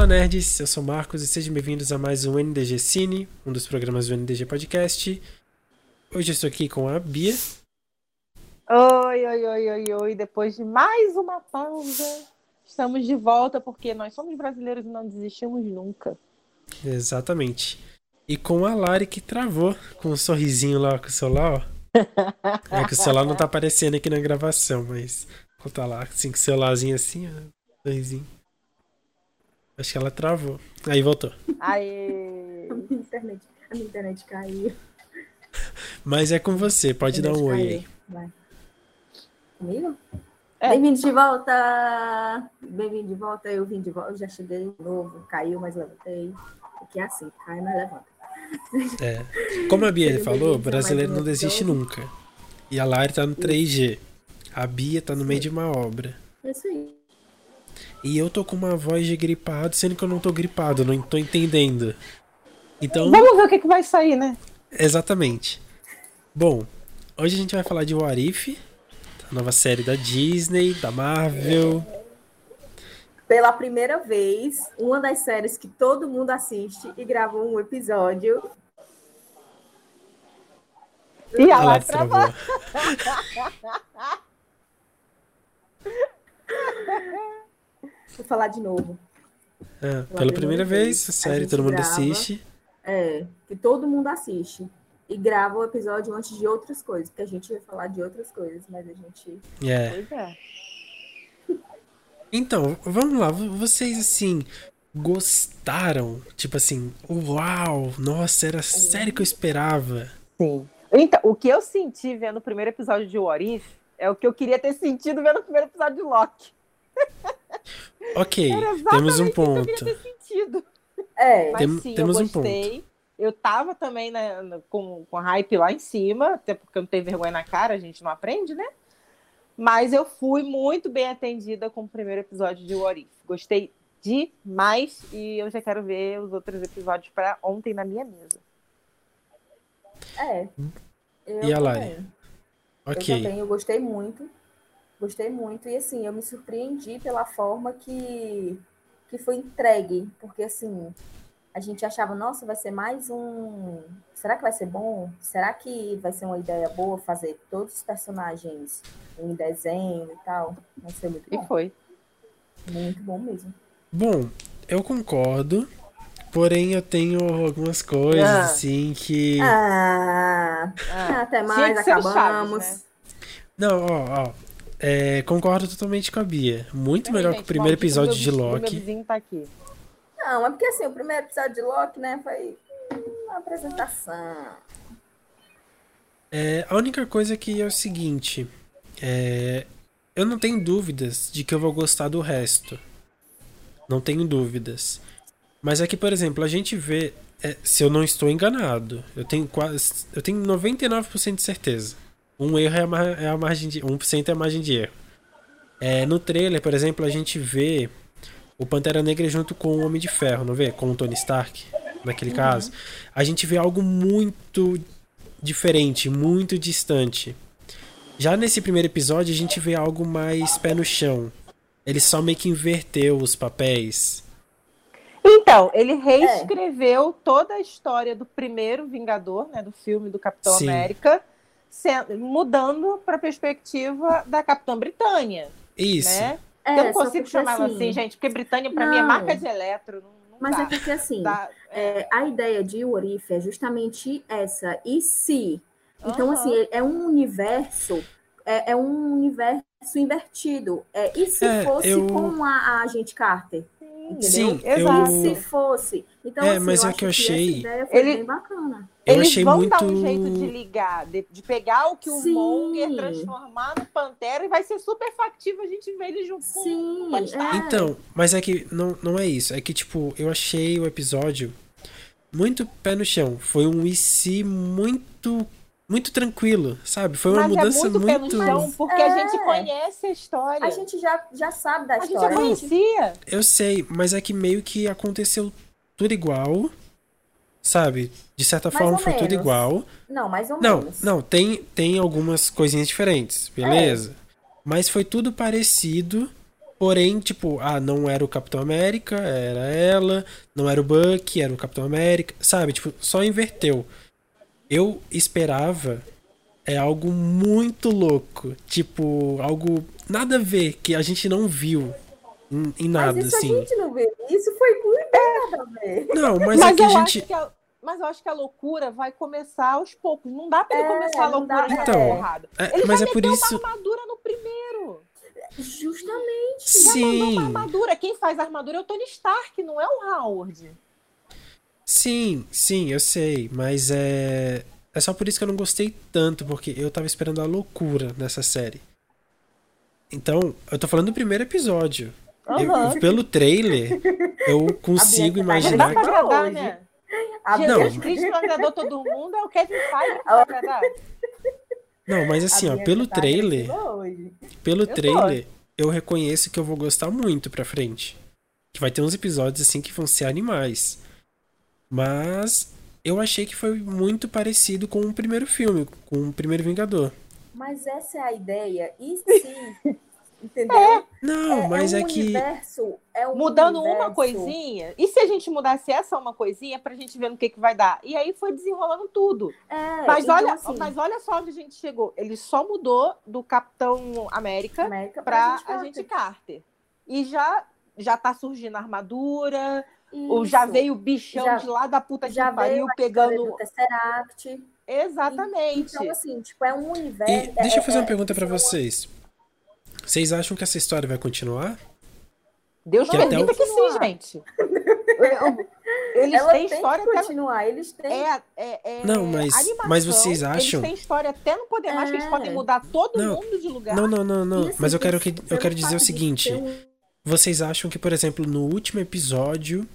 Fala nerds, eu sou Marcos e sejam bem-vindos a mais um NDG Cine, um dos programas do NDG Podcast. Hoje eu estou aqui com a Bia. Oi, oi, oi, oi, oi. Depois de mais uma pausa, estamos de volta porque nós somos brasileiros e não desistimos nunca. Exatamente. E com a Lari que travou com um sorrisinho lá com o celular, ó. É que o celular não tá aparecendo aqui na gravação, mas tá lá, assim, com o celularzinho assim, ó, sorrisinho. Acho que ela travou. Aí voltou. Aê! A minha internet, a minha internet caiu. Mas é com você, pode dar um oi aí. Vai. Comigo? É. Bem-vindo de volta! Bem-vindo de volta, eu vim de volta, eu já cheguei de novo, caiu, mas levantei. Porque é assim, cai, mas levanta. É. Como a Bia falou, brasileiro não desiste nunca. E a Lari tá no 3G. A Bia tá no meio de uma obra. É isso aí. E eu tô com uma voz de gripado, sendo que eu não tô gripado, não tô entendendo. Então, Vamos ver o que, que vai sair, né? exatamente. Bom, hoje a gente vai falar de What If, a nova série da Disney, da Marvel. Pela primeira vez, uma das séries que todo mundo assiste e gravou um episódio. E a Ah, Lari travou. travou. Vou falar de novo. É, pela primeira vez, a série gente todo mundo grava. assiste. É, que todo mundo assiste. E grava o episódio antes de outras coisas, porque a gente vai falar de outras coisas, mas a gente. É. Pois é. Então, vamos lá, vo- vocês assim gostaram? Tipo assim, uau, nossa, era a série que eu esperava. Sim. Então, o que eu senti vendo o primeiro episódio de What If é o que eu queria ter sentido vendo o primeiro episódio de Loki. Ok, temos um ponto. queria ter sentido. É, Mas Tem- sim, temos eu um ponto. gostei. Eu tava também né, com, com a hype lá em cima, até porque eu não tenho vergonha na cara, a gente não aprende, né? Mas eu fui muito bem atendida com o primeiro episódio de What If. Gostei demais e eu já quero ver os outros episódios para ontem na minha mesa. é. Eu E a Lari? também. Eu Ok. também, eu gostei muito. Gostei muito. E assim, eu me surpreendi pela forma que, que foi entregue. Porque assim, a gente achava, nossa, vai ser mais um. Será que vai ser bom? Será que vai ser uma ideia boa fazer todos os personagens em desenho e tal? Vai ser muito E bom. foi. Muito bom mesmo. Bom, eu concordo. Porém, eu tenho algumas coisas, Ah. assim, que. Ah, Ah, até mais, ser o Chaves, acabamos. né? Não, ó, ó. É, concordo totalmente com a Bia. Muito Peraí, melhor que o gente, primeiro episódio meu de vizinho- Meu Loki. vizinho tá aqui. Não, é porque assim, o primeiro episódio de Loki, né, foi uma apresentação. É, a única coisa que é o seguinte. é, eu não tenho dúvidas de que eu vou gostar do resto. Não tenho dúvidas. Mas é que, por exemplo, a gente vê. é, se eu não estou enganado, eu tenho quase. Eu tenho 99% de certeza. Um erro é a, mar- é a margem de. 1% é a margem de erro. É, no trailer, por exemplo, a gente vê o Pantera Negra junto com o Homem de Ferro, não vê? Com o Tony Stark, naquele caso. A gente vê algo muito diferente, muito distante. Já nesse primeiro episódio, a gente vê algo mais pé no chão. Ele só meio que inverteu os papéis. Então, ele reescreveu toda a história do primeiro Vingador, né, do filme do Capitão Sim. América, se- mudando para a perspectiva da Capitã Britânia, Isso. né? É, eu não consigo ela assim, assim, gente, porque Britânia para mim é marca de eletro, não, não Mas dá. é porque assim, Dá- é, a ideia de Orif é justamente essa. E se? Então, Aham. assim, é um universo, é, é um universo invertido. É, e se É, fosse eu- com a, a agente Carter? Sim, Exato. Se fosse? Então, É, assim, mas eu é acho que eu essa achei- ideia foi Ele- bem bacana. Eu Eles achei vão muito. dar um jeito de ligar, de, de pegar o que o Sim. Monger transformar no Pantera e vai ser super factível a gente ver ele junto com Sim, Stark. é. Então, mas é que não, não é isso. É que, tipo, eu achei o episódio muito pé no chão. Foi um IC muito. Muito tranquilo, sabe? Foi uma Mas mudança é muito, muito. chão, porque a É. gente conhece a história. A gente já, já sabe da A gente já história. conhecia. Eu sei, mas é que meio que aconteceu tudo igual. Sabe? De certa Mais forma foi tudo menos. igual. Não, mais ou Não, menos. não, tem, tem algumas coisinhas diferentes, beleza? É. Mas foi tudo parecido Porém, tipo, ah, não era o Capitão América, era ela, não era o Bucky, era o Capitão América, sabe? Tipo, só inverteu. Eu esperava é algo muito louco, tipo, algo nada a ver que a gente não viu em, em nada mas isso assim. a gente não vê. Isso foi muito nada a ver. Não, mas, Mas, é que eu a gente acho que a, mas eu acho que a loucura vai começar aos poucos. Não dá pra ele É, começar a loucura dá, já Então, porrada. é, Ele mas já é por isso uma armadura no primeiro. Justamente. Já mandou sim. uma armadura. Quem faz a armadura é o Tony Stark, não é o Howard. Sim, sim, eu sei, mas é. É só por isso que eu não gostei tanto, porque eu tava esperando a loucura nessa série. Então, eu tô falando do primeiro episódio. Eu- Aham. eu- pelo trailer, eu consigo tá imaginar pra Hoje. agradar, né? A Jesus Não. Cristo não agradou todo mundo, é o Kevin Feige que vai agradar. Não, mas assim, ó, pelo tá trailer, pelo tô. trailer, eu reconheço que eu vou gostar muito pra frente. Que vai ter uns episódios assim que vão ser animais. Mas eu achei que foi muito parecido com o primeiro filme, com o primeiro Vingador. Mas essa é a ideia. E se. Entendeu? Não, mas um é, que. universo, é um Mudando uma universo. coisinha, e se a gente mudasse essa uma coisinha pra gente ver no que, que vai dar? E aí foi desenrolando tudo. É, Mas, então, olha, assim, mas olha só onde a gente chegou. Ele só mudou do Capitão América América pra gente Agente Carter. E já, já tá surgindo a armadura, o, Isso. já veio o bichão Já- de lá da puta que já pariu pegando. do Tesseract. Exatamente. Então, assim, tipo, é um universo. E deixa eu fazer é- uma pergunta pra são- vocês. Vocês acham que essa história vai continuar? Deus Que até permita o- que sim, gente. Eles Ela têm tem história que até. continuar, eles têm. É, é, é Não, mas- animação, mas vocês acham- Eles têm história até não poder mais, que eles É. podem mudar todo Não. mundo de lugar. Não, não, não, não. E, assim, Mas eu quero, que, eu quero dizer o seguinte. um- Vocês acham que, por exemplo, no último episódio,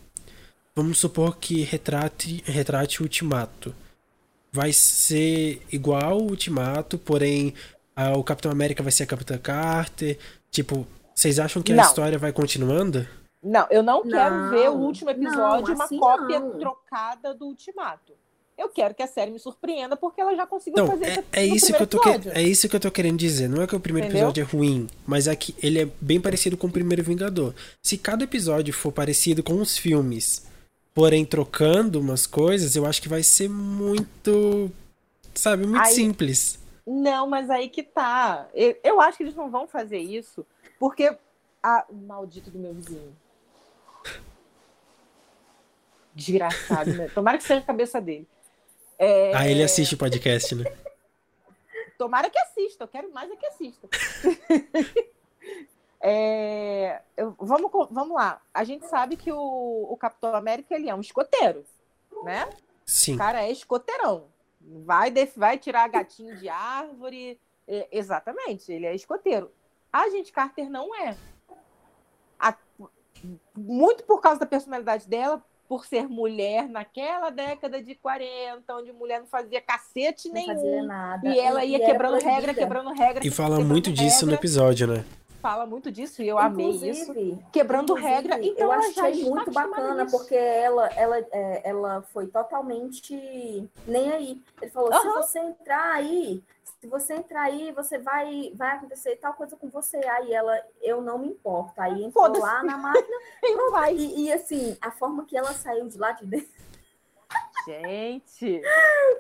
vamos supor que retrate, retrate o Ultimato. Vai ser igual o Ultimato, porém ah, o Capitão América vai ser a Capitã Carter. Tipo, vocês acham que a Não. história vai continuando? Não, eu não quero Não, ver o último episódio não, uma assim cópia não. trocada do Ultimato. Eu quero que a série me surpreenda porque ela já conseguiu Então, fazer é, isso é isso que eu tô que- é isso que eu tô querendo dizer. Não é que o primeiro Entendeu? episódio é ruim, mas é que ele é bem parecido com o primeiro Vingador. Se cada episódio for parecido com os filmes, porém trocando umas coisas, eu acho que vai ser muito, sabe, muito Aí- simples. Não, mas aí que tá. Eu, eu acho que eles não vão fazer isso porque. Ah, o maldito do meu vizinho. Desgraçado, né? Tomara que seja a cabeça dele. É, Ah, ele assiste o podcast, né? Tomara que assista, eu quero mais é que assista. É, eu- vamos, vamos lá. A gente sabe que o, o Capitão América ele é um escoteiro, né? Sim. O cara é escoteirão. Vai, vai tirar gatinho de árvore. É, exatamente, ele é escoteiro. A gente Carter não é. A- muito por causa da personalidade dela, por ser mulher naquela década de 40, onde mulher não fazia cacete Não nenhum. fazia nada. E ela ia era quebrando regra, quebrando regra. E fala muito disso no regra. episódio, né? Fala muito disso e eu amei isso. Inclusive, Quebrando inclusive, regra. Então eu achei está muito bacana, porque ela, ela, é, ela foi totalmente nem aí. Ele falou: se Aham. você entrar aí, se você entrar aí, você vai, vai acontecer tal coisa com você. Aí ela, eu não me importo. Aí entrou lá na máquina E e, e, assim, a forma que ela saiu de lá de dentro Gente.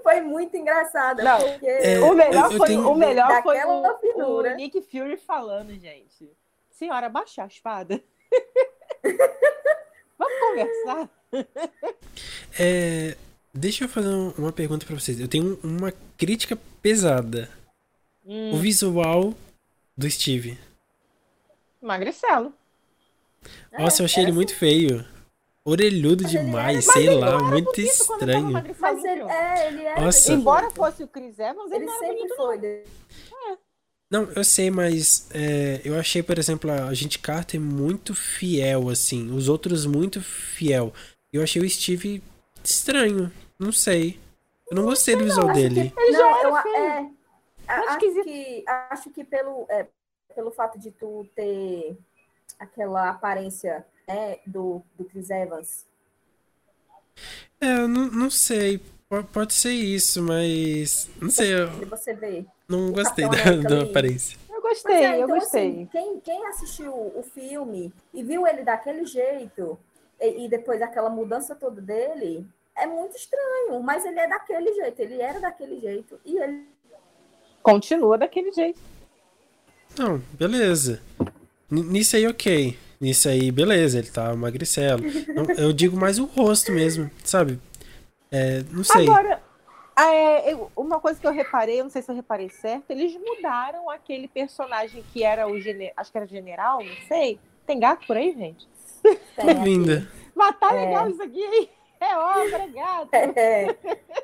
foi muito engraçada. Não, porque É, o melhor eu- eu foi, tenho- o, melhor foi o, o Nick Fury falando, gente. Senhora, baixa a espada. Vamos conversar? É, deixa eu fazer um- uma pergunta pra vocês. Eu tenho uma crítica pesada. Hum, O visual do Steve. Magricelo. Nossa, eu achei ele era muito feio. Orelhudo demais, sei lá, não era muito tava estranho. magricelo Mas ele, é, ele era. Nossa. Embora fosse o Chris Evans, ele, ele não era sempre bonito, foi. Não, eu sei, mas é, eu achei, por exemplo, a gente Carter muito fiel, assim. Os outros muito fiel. Eu achei o Steve estranho. Não sei. Eu não gostei do visual dele. Ele já não, era eu, feio. é, acho que acho que pelo é, pelo fato de tu ter aquela aparência né, do, do Chris Evans É, eu não, não sei. Po- Pode ser isso, mas. Não sei, eu você vê não O gostei da, da aparência. Eu gostei, é, eu então, gostei. assim, quem, quem assistiu o filme e viu ele daquele jeito, e, e depois aquela mudança toda dele, é muito estranho, mas ele é daquele jeito, ele era daquele jeito, e ele Continua daquele jeito. Não, beleza. N- Nisso aí, ok. Nisso aí, beleza, ele tá magricelo. Não, eu digo mais o rosto mesmo, sabe? É, não sei. Agora, é, eu- uma coisa que eu reparei, eu não sei se eu reparei certo, eles mudaram aquele personagem que era o general, acho que era general, não sei. Tem gato por aí, gente? Bem-vinda. Mas tá É. legal isso aqui, hein? É obra, gato. É,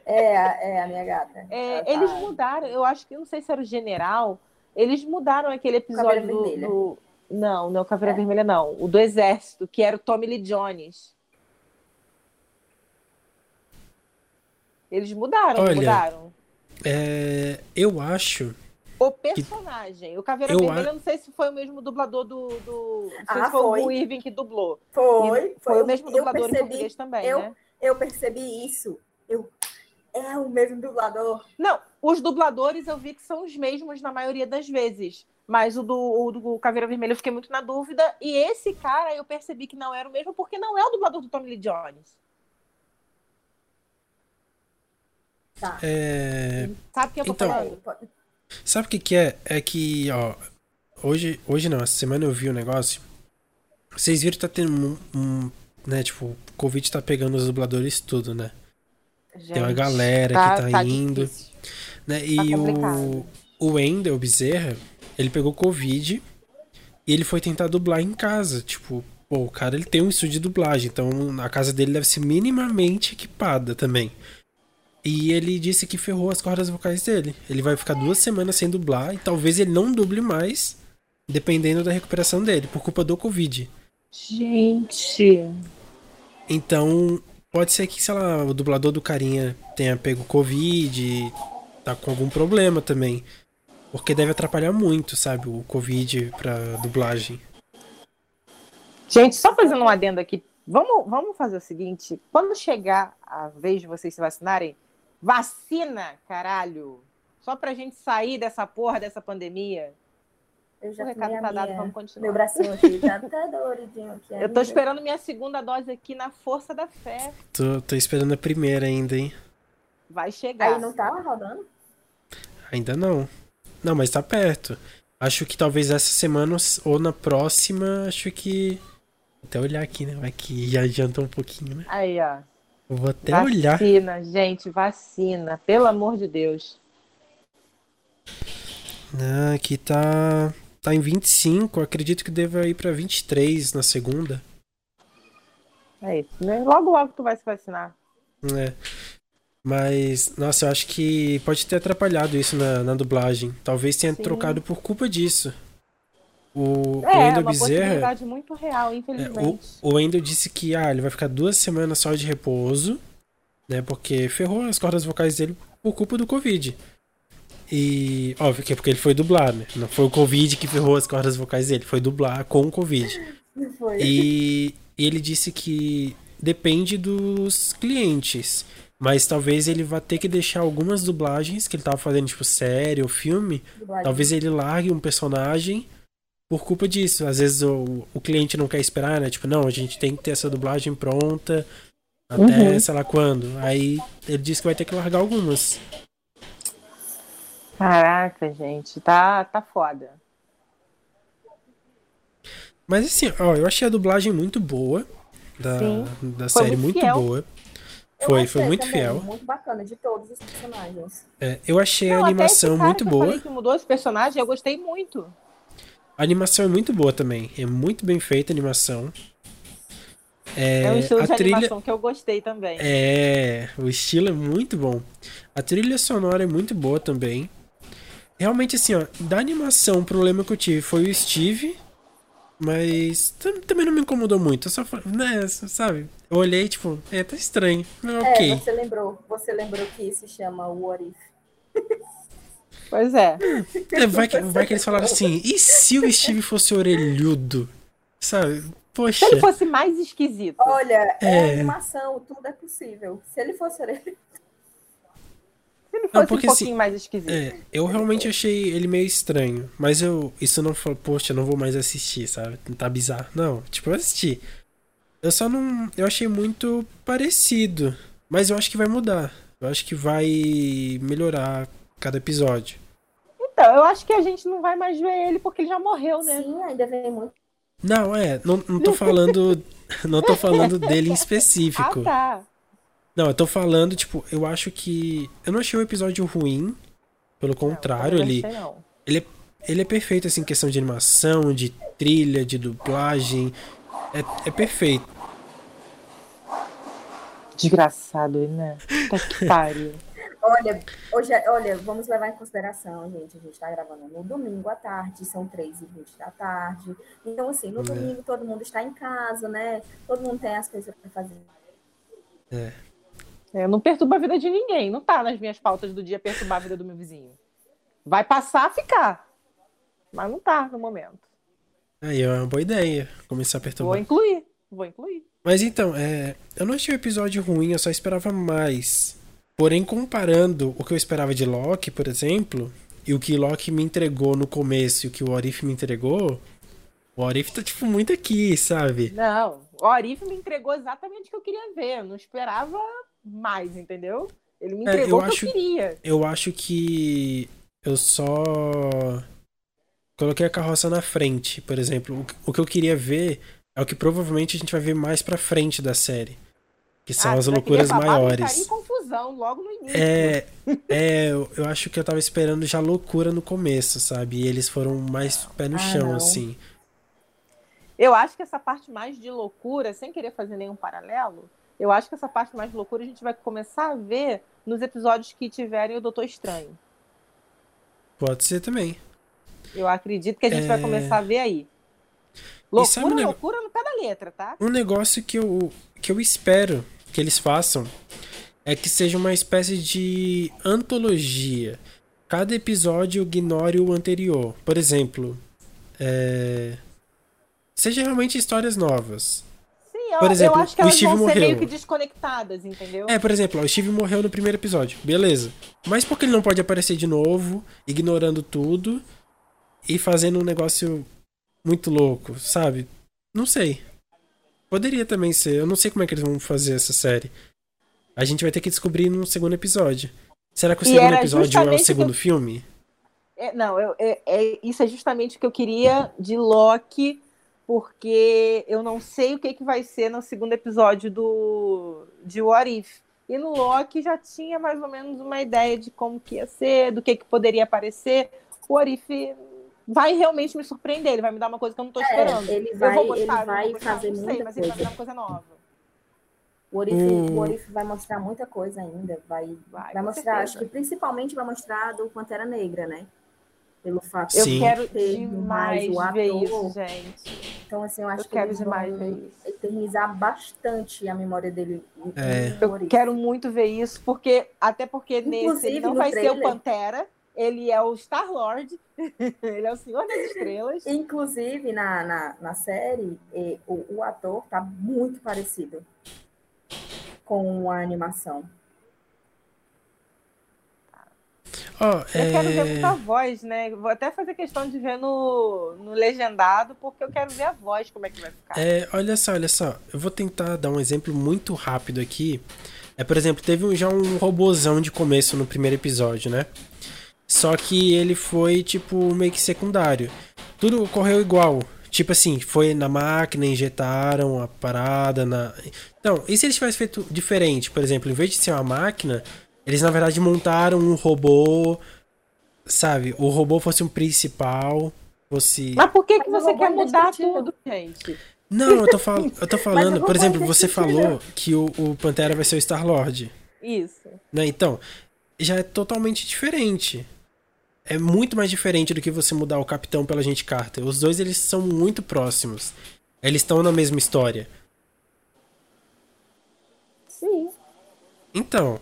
é, a- é a minha gata. É, tá- eles mudaram, eu acho que, não sei se era o general, eles mudaram aquele episódio do- Não, não, Caveira É. Vermelha não. O do Exército, que era o Tommy Lee Jones. Eles mudaram, Olha, mudaram. É, eu acho. O personagem. O Caveira Eu Vermelha, a- eu não sei se foi o mesmo dublador do. do... Não sei Ah, se foi, foi. o Irving que dublou. Foi, foi eu- o mesmo dublador em português também, eu- né? Eu percebi isso. Eu, é o mesmo dublador. Não, os dubladores eu vi que são os mesmos na maioria das vezes. Mas o do, o do Caveira Vermelha eu fiquei muito na dúvida. E esse cara eu percebi que não era o mesmo, porque não é o dublador do Tommy Lee Jones. Tá. É, Sabe o que eu tô Então- falando? Sabe o que, que é? É que, ó. Hoje, hoje não, essa semana eu vi o negócio. Vocês viram que tá tendo um. um, né, tipo, o Covid tá pegando os dubladores tudo, né? Tem uma Gente, galera que tá indo. difícil. né? E Tá o, o Wendel Bezerra, ele pegou Covid e ele foi tentar dublar em casa. Tipo, pô, o cara ele tem um estúdio de dublagem, então a casa dele deve ser minimamente equipada também. E ele disse que ferrou as cordas vocais dele. Ele vai ficar duas semanas sem dublar e talvez ele não duble mais, dependendo da recuperação dele, por culpa do Covid. Gente. Então, pode ser que, sei lá, o dublador do carinha tenha pego Covid, tá com algum problema também. Porque deve atrapalhar muito, sabe, o Covid pra dublagem. Gente, só fazendo um adendo aqui. Vamos, vamos fazer o seguinte: quando chegar a vez de vocês se vacinarem, vacina, caralho. Só pra gente sair dessa porra dessa pandemia. Eu já O recado tá dado, vamos continuar. Meu bracinho aqui tá até doloridinho aqui. Eu tô esperando minha segunda dose aqui na força da fé. Tô, tô esperando a primeira ainda, hein? Vai chegar. Aí não tá rodando? Ainda não. Não, mas tá perto. Acho que talvez essa semana ou na próxima, acho que. Vou até olhar aqui, né? Vai que já adianta um pouquinho, né? Aí, ó. Vou até olhar. Vacina, gente, vacina. Pelo amor de Deus. Ah, aqui tá. Tá em 25, acredito que deva ir pra 23 na segunda. É isso. né? Logo, logo tu vai se vacinar. É. Mas, nossa, eu acho que pode ter atrapalhado isso na, na dublagem. Talvez tenha Sim. trocado por culpa disso. O, o É, é Wendel uma Bezerra. muito real, é, infelizmente. o, o Wendel disse que ah, ele vai ficar duas semanas só de repouso, né? Porque ferrou as cordas vocais dele por culpa do Covid. E, óbvio que é porque ele foi dublar, né? Não foi o Covid que ferrou as cordas vocais dele, foi dublar com o Covid. Foi. E ele disse que depende dos clientes. Mas talvez ele vá ter que deixar algumas dublagens que ele tava fazendo, tipo, série ou filme. Dublagem. Talvez ele largue um personagem por culpa disso. Às vezes o, o cliente não quer esperar, né? Tipo, não, a gente tem que ter essa dublagem pronta até Uhum. sei lá quando. Aí ele disse que vai ter que largar algumas. Caraca, gente, tá, tá foda. Mas assim, ó, eu achei a dublagem muito boa. Da, Sim. da Foi série, muito muito boa. Foi, foi muito também, fiel. Muito bacana, de todos os personagens. É, eu achei Não, a até animação esse cara muito que eu boa. falei que mudou esse personagem, eu gostei muito. A animação é muito boa também. É muito bem feita a animação. É, É, um estilo a de trilha animação que eu gostei também. é, o estilo é muito bom. A trilha sonora é muito boa também. Realmente assim, ó, da animação, o problema que eu tive foi o Steve, mas tam- também não me incomodou muito. Eu só, né, sabe? Eu olhei tipo, é, tá estranho. Mas É, ok. você lembrou, você lembrou que se chama What If. Pois é. É, vai, que, vai que eles falaram assim, e se o Steve fosse orelhudo? Sabe? Poxa. Se ele fosse mais esquisito. Olha, é, É. animação, tudo é possível. Se ele fosse ele fosse porque, um pouquinho assim, mais esquisito. É, eu realmente achei ele meio estranho. Mas eu. Isso não foi. Poxa, eu não vou mais assistir, sabe? Tá bizarro. Não, tipo, eu assisti. Eu só não. Eu achei muito parecido. Mas eu acho que vai mudar. Eu acho que vai melhorar cada episódio. Então, eu acho que a gente não vai mais ver ele porque ele já morreu, né? Sim, ainda vem muito. Não, é. Não, não tô falando. não tô falando dele em específico. Ah, tá. Não, eu tô falando, tipo, eu acho que. Eu não achei o episódio ruim. Pelo contrário, Não, ele. não. Ele é, ele é perfeito, assim, em questão de animação, de trilha, de dublagem. É, é perfeito. Desgraçado, né? Tá que pariu. Olha, hoje, é- olha, vamos levar em consideração, gente. A gente está gravando no domingo à tarde, são 3h20 da tarde. Então, assim, no É. domingo todo mundo está em casa, né? Todo mundo tem as coisas para fazer. É. É, não perturba a vida de ninguém. Não tá nas minhas pautas do dia perturbar a vida do meu vizinho. Vai passar a ficar. Mas não tá no momento. Aí é uma boa ideia. Começar a Vou perturbar. incluir. Vou incluir. Mas então, é, eu não achei o episódio ruim, eu só esperava mais. Porém, comparando o que eu esperava de Loki, por exemplo, e o que Loki me entregou no começo e o que o Orif me entregou, o Orif tá, tipo, muito aqui, sabe? Não, o Arif me entregou exatamente o que eu queria ver. Eu não esperava mais, entendeu? Ele me É, entregou eu o que acho- eu queria. Eu acho que eu só coloquei a carroça na frente, por exemplo. O que- O que eu queria ver é o que provavelmente a gente vai ver mais pra frente da série. Que são Ah, as loucuras maiores. gritaria e confusão logo no início. É, é, eu eu acho que eu tava esperando já loucura no começo, sabe? E eles foram mais pé no Ah, chão, não. assim. Eu acho que essa parte mais de loucura, sem querer fazer nenhum paralelo, eu acho que essa parte mais loucura a gente vai começar a ver nos episódios que tiverem o Doutor Estranho. Pode ser também. Eu acredito que a gente É. vai começar a ver aí. sabe Loucura, um loucura no pé da letra, tá? Um negócio que eu, que eu espero que eles façam é que seja uma espécie de antologia. Cada episódio ignore o anterior. Por exemplo, é... seja realmente histórias novas. Eu, Por exemplo, eu acho que o elas Steve vão ser morreu. meio que desconectadas, entendeu? É, por exemplo, ó, o Steve morreu no primeiro episódio. Beleza. Mas por que ele não pode aparecer de novo, ignorando tudo e fazendo um negócio muito louco, sabe? Não sei. Poderia também ser. Eu não sei como é que eles vão fazer essa série. A gente vai ter que descobrir no segundo episódio. Será que o E segundo episódio é o o segundo eu- filme? É, não, eu- é- é- isso é justamente o que eu queria de Loki, porque eu não sei o que, que vai ser no segundo episódio do de What If. E no Loki já tinha mais ou menos uma ideia de como que ia ser, do que, que poderia aparecer. O What If vai realmente me surpreender, ele vai me dar uma coisa que eu não estou esperando. É, ele eu vai, vou gostar, ele eu vai gostar, fazer não sei, muita mas ele vai me dar coisa. uma coisa nova. O Orif, Hum. o Orif vai mostrar muita coisa ainda. Vai, Vai, vai, mostrar, certeza. acho que principalmente vai mostrar do Pantera Negra, né? Pelo fato Eu Sim. quero ter demais mais o ver ator. isso, gente. Então, assim, eu acho Eu que quero eles demais vão ver isso. eternizar bastante a memória dele. É. Eu quero muito ver isso, porque até porque nesse Inclusive, ele não vai ser o trailer- Pantera, ele é o Star Lord, ele é o Senhor das Estrelas. Inclusive, na, na, na série, eh, o, o ator tá muito parecido com a animação. Ó, Eu quero ver é... muita voz, né? Vou até fazer questão de ver no, no legendado, porque eu quero ver a voz, como é que vai ficar. É, olha só, olha só. Eu vou tentar dar um exemplo muito rápido aqui. É, por exemplo, teve um- já um robozão de começo no primeiro episódio, né? Só que ele foi, tipo, meio que secundário. Tudo ocorreu igual. Tipo assim, foi na máquina, injetaram a parada na. Então, e se eles tivessem feito diferente? Por exemplo, em vez de ser uma máquina, eles na verdade montaram um robô. Sabe? O robô fosse um principal. Fosse. Mas por que, que você quer ainda mudar tudo, gente? Não, eu tô, fal eu tô falando, eu por exemplo, você fazer falou que o, o Pantera vai ser o Star-Lord, Isso. né? Então, já é totalmente diferente. É muito mais diferente do que você mudar o Capitão pela gente Carter. Os dois, eles são muito próximos. Eles estão na mesma história. Sim. Então,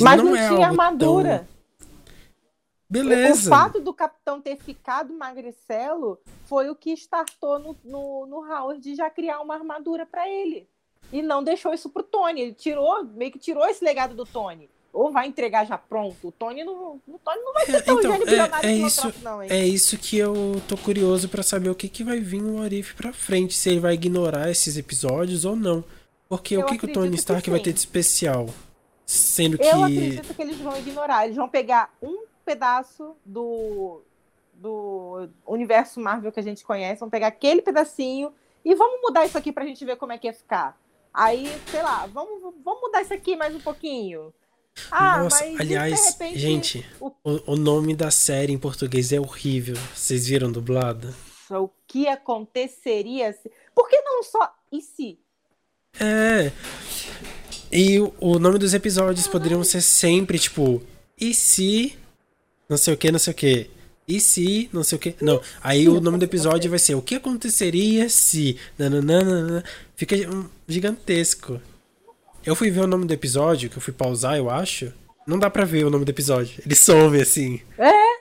Mas não, não, é tinha armadura. tão... Beleza. O fato do capitão ter ficado magricelo foi o que startou no, no, no Howard de já criar uma armadura para ele. E não deixou isso pro Tony. Ele tirou, meio que tirou esse legado do Tony. ou vai entregar já pronto. O Tony não, o Tony não vai ser É, tão então, gênio é- é isso- não, hein? É isso que eu tô curioso pra saber o que, que vai vir o Arif pra frente, se ele vai ignorar esses episódios ou não. Porque Eu o que, que o Tony Stark vai ter de especial? Sendo que. Eu acredito que eles vão ignorar. Eles vão pegar um pedaço do, do universo Marvel que a gente conhece, vão pegar aquele pedacinho e vamos mudar isso aqui pra gente ver como é que ia ficar. Aí, sei lá, vamos, vamos mudar isso aqui mais um pouquinho. Ah, Nossa, mas aliás, repente, gente, o- o, nome da série em português é horrível. Vocês viram dublado? o que aconteceria se. Por que não só e se? É. E o, o nome dos episódios poderiam ser sempre, tipo, e se. Não sei o que, não sei o que. E se, não sei o que. Não. Aí o nome do episódio vai ser O que aconteceria se. Nananana. Fica gigantesco. Eu fui ver o nome do episódio, que eu fui pausar, eu acho. Não dá pra ver o nome do episódio. Ele some assim. É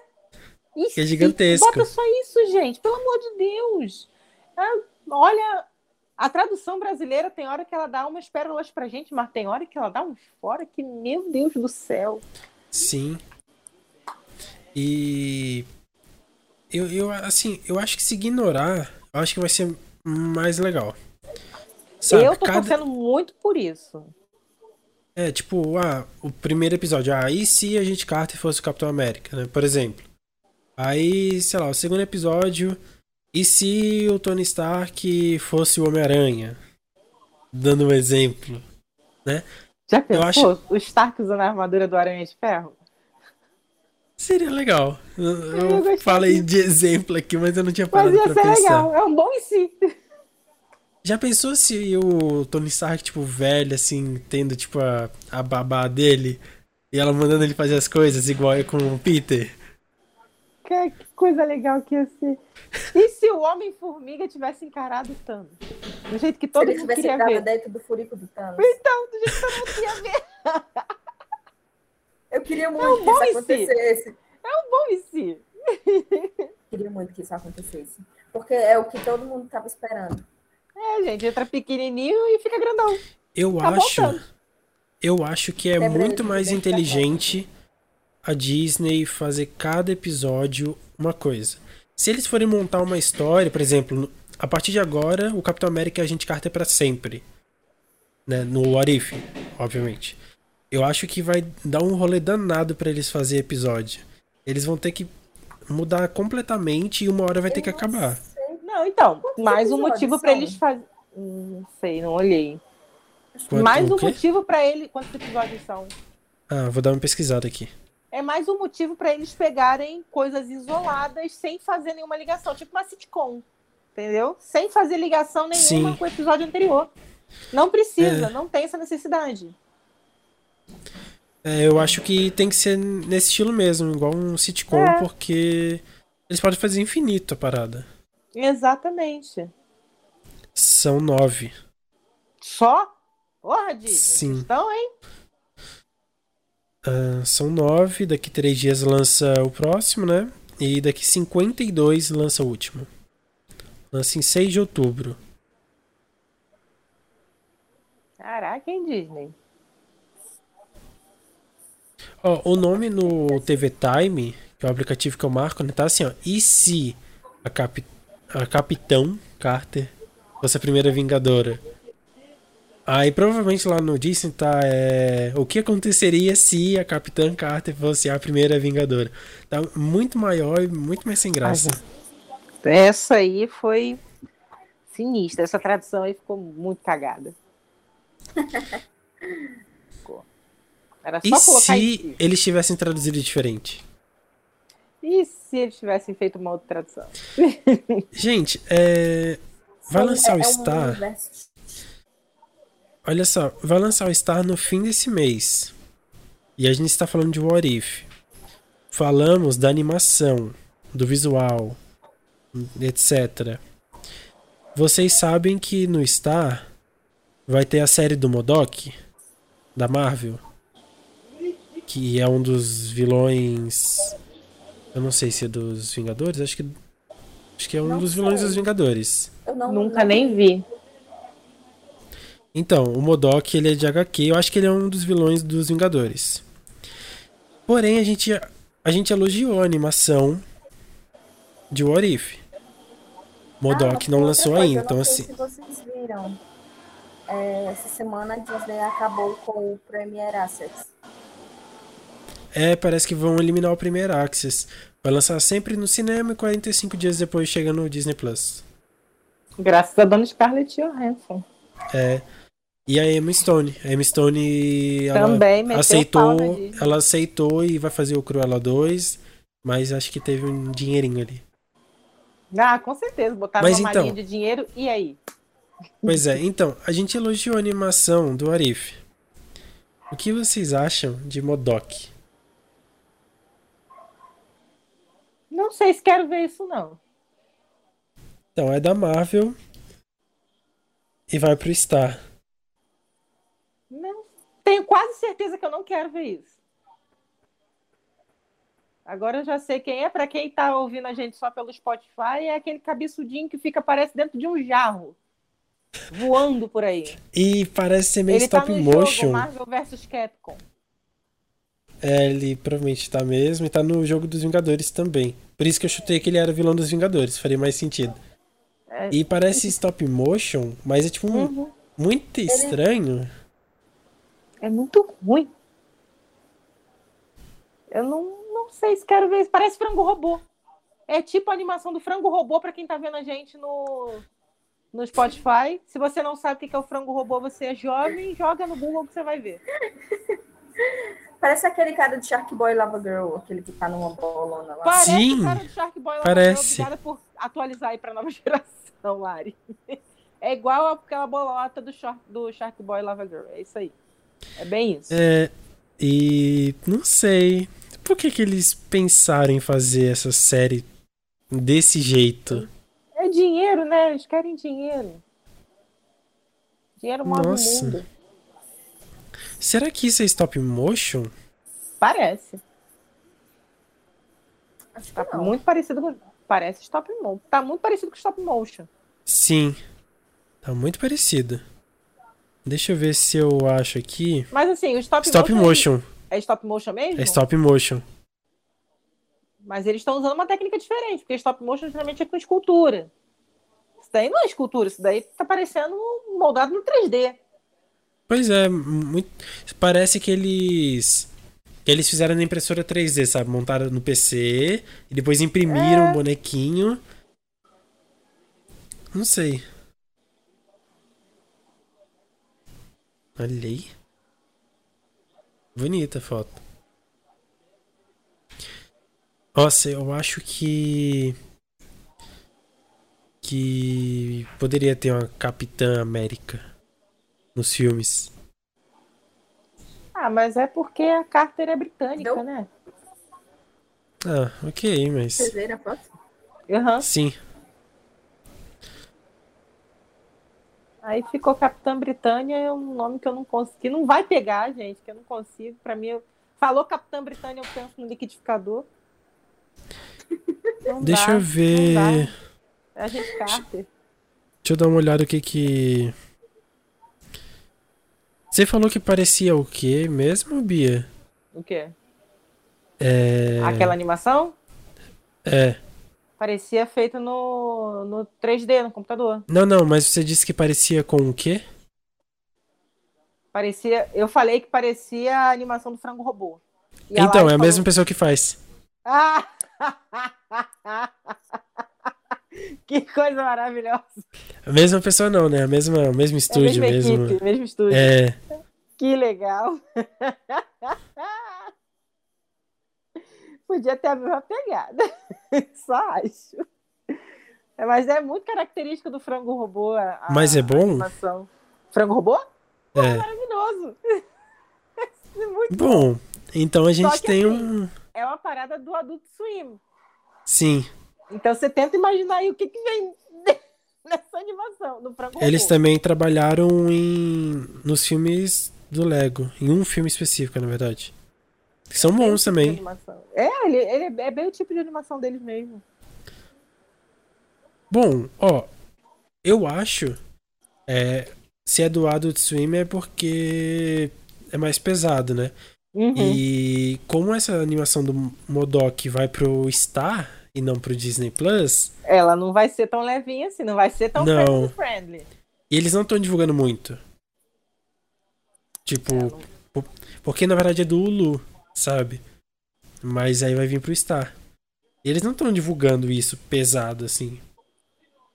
se? gigantesco. Bota só isso, gente, pelo amor de Deus. Ah, olha, a tradução brasileira tem hora que ela dá umas pérolas pra gente, mas tem hora que ela dá uns fora que, meu Deus do céu. Sim. E eu, eu assim, eu acho que se ignorar, eu acho que vai ser mais legal. Sabe, eu tô cada torcendo muito por isso. é tipo, ah, o primeiro episódio, ah, e se a gente Carter fosse o Capitão América, né? Por exemplo. Aí, sei lá, o segundo episódio, e se o Tony Stark fosse o Homem-Aranha? Dando um exemplo. Já pensou? acho- O Stark usando a armadura do Aranha de Ferro? Seria legal. Eu, Eu eu falei de exemplo aqui, mas eu não tinha Mas parado ia pra ser pensar. legal. É um bom e se. Já pensou se o Tony Stark, tipo, velho, assim, tendo, tipo, a, a babá dele e ela mandando ele fazer as coisas igual com o Peter? Que, coisa legal que ia ser. E se o Homem-Formiga tivesse encarado o Thanos? Do jeito que todo ele mundo tivesse queria entrado ver. dentro do furico do Thanos. Então, do jeito que todo mundo queria ver. Eu queria muito um que isso e se? acontecesse. Bom e se? Queria muito que isso acontecesse. Porque é o que todo mundo estava esperando. É, gente, entra pequenininho e fica grandão. Eu Tá acho. voltando. Eu acho que é muito mais inteligente a Disney fazer cada episódio uma coisa. Se eles forem montar uma história, por exemplo, a partir de agora, o Capitão América é agente Carter pra sempre. Né? No What If, obviamente. Eu acho que vai dar um rolê danado pra eles fazer episódio. Eles vão ter que mudar completamente e uma hora vai ter que Eu acabar. sei. Não, então, mais um motivo pra são? eles fazerem. Não sei, não olhei. Quanto- mais o um motivo pra ele. Quantos episódios são? Ah, vou dar uma pesquisada aqui. É mais um motivo pra eles pegarem coisas isoladas sem fazer nenhuma ligação, tipo uma sitcom. Entendeu? Sem fazer ligação nenhuma Sim. com o episódio anterior. Não precisa, É. não tem essa necessidade. É, eu acho que tem que ser nesse estilo mesmo, igual um sitcom, É. porque eles podem fazer infinito a parada. Exatamente. São nove. Só? Porra, Disney. Sim. Então, hein? Ah, são nove, daqui três dias lança o próximo, né? E daqui 52 lança o último. Lança em 6 de outubro. Caraca, hein, Disney? Ó, o nome no TV Time, que é o aplicativo que eu marco, né, tá assim, ó. E se a, capi a Capitão Carter fosse a primeira Vingadora? Aí provavelmente lá no Disney tá é, o que aconteceria se a Capitã Carter fosse a primeira Vingadora. Tá muito maior e muito mais sem graça. Essa aí foi sinistra. Essa tradução aí ficou muito cagada. Ficou. Era E só colocar se isso. eles tivessem traduzido diferente? E se eles tivessem feito uma outra tradução? Gente, é, vai Sim, lançar é- o é um Star. universo Olha só, vai lançar o Star no fim desse mês. E a gente está falando de What If. Falamos da animação, do visual, etc. Vocês sabem que no Star vai ter a série do Modok, da Marvel, que é um dos vilões. Eu não sei se é dos Vingadores, acho que acho que é um Não dos vilões sei. dos Vingadores. Eu não, Nunca não- nem vi. Então, o Modok, ele é de HQ. Eu acho que ele é um dos vilões dos Vingadores. Porém, a gente, a gente elogiou a animação de What If. Modok Ah, não lançou coisa, ainda, eu então não sei assim. se vocês viram. É, essa semana a Disney acabou com o Premier Access. É, parece que vão eliminar o primeiro Access. Vai lançar sempre no cinema e 45 dias depois chega no Disney Plus. Graças a dona Scarlett Johansson. É. E a Emma Stone. A Emma Stone ela aceitou, ela aceitou e vai fazer o Cruella 2, mas acho que teve um dinheirinho ali. Ah, com certeza. Botaram Mas uma então- malinha de dinheiro. E aí? Pois é, então, a gente elogiou a animação do Arif. O que vocês acham de Modok? Não sei se quero ver isso, não. Então, é da Marvel e vai pro Star. Tenho quase certeza que eu não quero ver isso. Agora eu já sei quem é. Para quem tá ouvindo a gente só pelo Spotify, é aquele cabeçudinho que fica, parece, dentro de um jarro. Voando por aí. E parece ser meio Ele tá stop no motion. jogo Marvel vs Capcom. É, ele provavelmente tá mesmo e tá no jogo dos Vingadores também. Por isso que eu chutei que ele era vilão dos Vingadores, faria mais sentido. É. E parece stop motion, mas é tipo um- Uhum. muito estranho. É muito ruim. Eu não, não sei se quero ver isso. Parece frango robô. É tipo a animação do frango robô para quem tá vendo a gente no, no Spotify. Se você não sabe o que é o frango robô, você é jovem, joga no Google que você vai ver. Parece aquele cara de Shark Boy Lava Girl, aquele que tá numa bolona lá. Parece Sim, o cara do Shark Boy lá parece. Obrigada por atualizar aí pra nova geração, Lari. É igual aquela bolota do Shark, do Shark Boy Lava Girl. É isso aí. É bem isso. É, e não sei. Por que, que eles pensaram em fazer essa série desse jeito? É dinheiro, né? Eles querem dinheiro. Dinheiro move Nossa. o mundo. Será que isso é stop motion? Parece. Acho que Tá não. muito parecido com. Parece stop motion. Tá muito parecido com stop motion. Sim. Tá muito parecido. Deixa eu ver se eu acho aqui. Mas assim, o stop, Stop motion. motion. É stop motion mesmo? É stop motion. Mas eles estão usando uma técnica diferente, porque stop motion geralmente é com escultura. Isso daí não é escultura, isso daí tá parecendo moldado no 3D. Pois é, muito... parece que eles. Que eles fizeram na impressora 3D, sabe? Montaram no PC e depois imprimiram um bonequinho. Não sei. Olha aí. Bonita a foto. Nossa, eu acho que. Que poderia ter uma Capitã América nos filmes. Ah, mas é porque a Carter é britânica, Deu? né? Ah, ok, mas. Vocês viram a foto? Aham. Sim. Aí ficou Capitã Britânia, é um nome que eu não consigo, que não vai pegar, gente, que eu não consigo. Pra mim, eu... falou Capitã Britânia, eu penso no liquidificador. Não Deixa dá, eu ver. É a gente Carter. Deixa eu dar uma olhada o que que. Você falou que parecia o quê mesmo, Bia? O quê? É. Aquela animação É. parecia feita no, no 3D, no computador. Não, não, mas você disse que parecia com o quê? Parecia, eu falei que parecia a animação do frango robô. E então, é a falou- mesma pessoa que faz. Ah! que coisa maravilhosa. A mesma pessoa não, né? A mesma, o mesmo É estúdio mesma mesmo. equipe, mesmo estúdio. É. Que legal. Podia ter a mesma pegada. Só acho. É, Mas é muito característica do frango robô. a- Mas é bom? Frango robô? É. Maravilhoso. É muito Bom, então a gente tem assim, um. É uma parada do Adult Swim. Sim. Então você tenta imaginar aí o que, que vem nessa animação, no frango Eles robô. também trabalharam em nos filmes do Lego, em um filme específico, na verdade. Que são bons também. animação. É, ele, ele é bem o tipo de animação deles mesmo. Bom, ó, eu acho é, se é do Adult Swim é porque é mais pesado, né? Uhum. E como essa animação do Modok vai pro Star e não pro Disney Plus. Ela não vai ser tão levinha assim, não vai ser tão não. friendly. E eles não estão divulgando muito. Tipo, é, não... porque na verdade é do Hulu, sabe? Mas aí vai vir pro Star. Eles não estão divulgando isso pesado assim.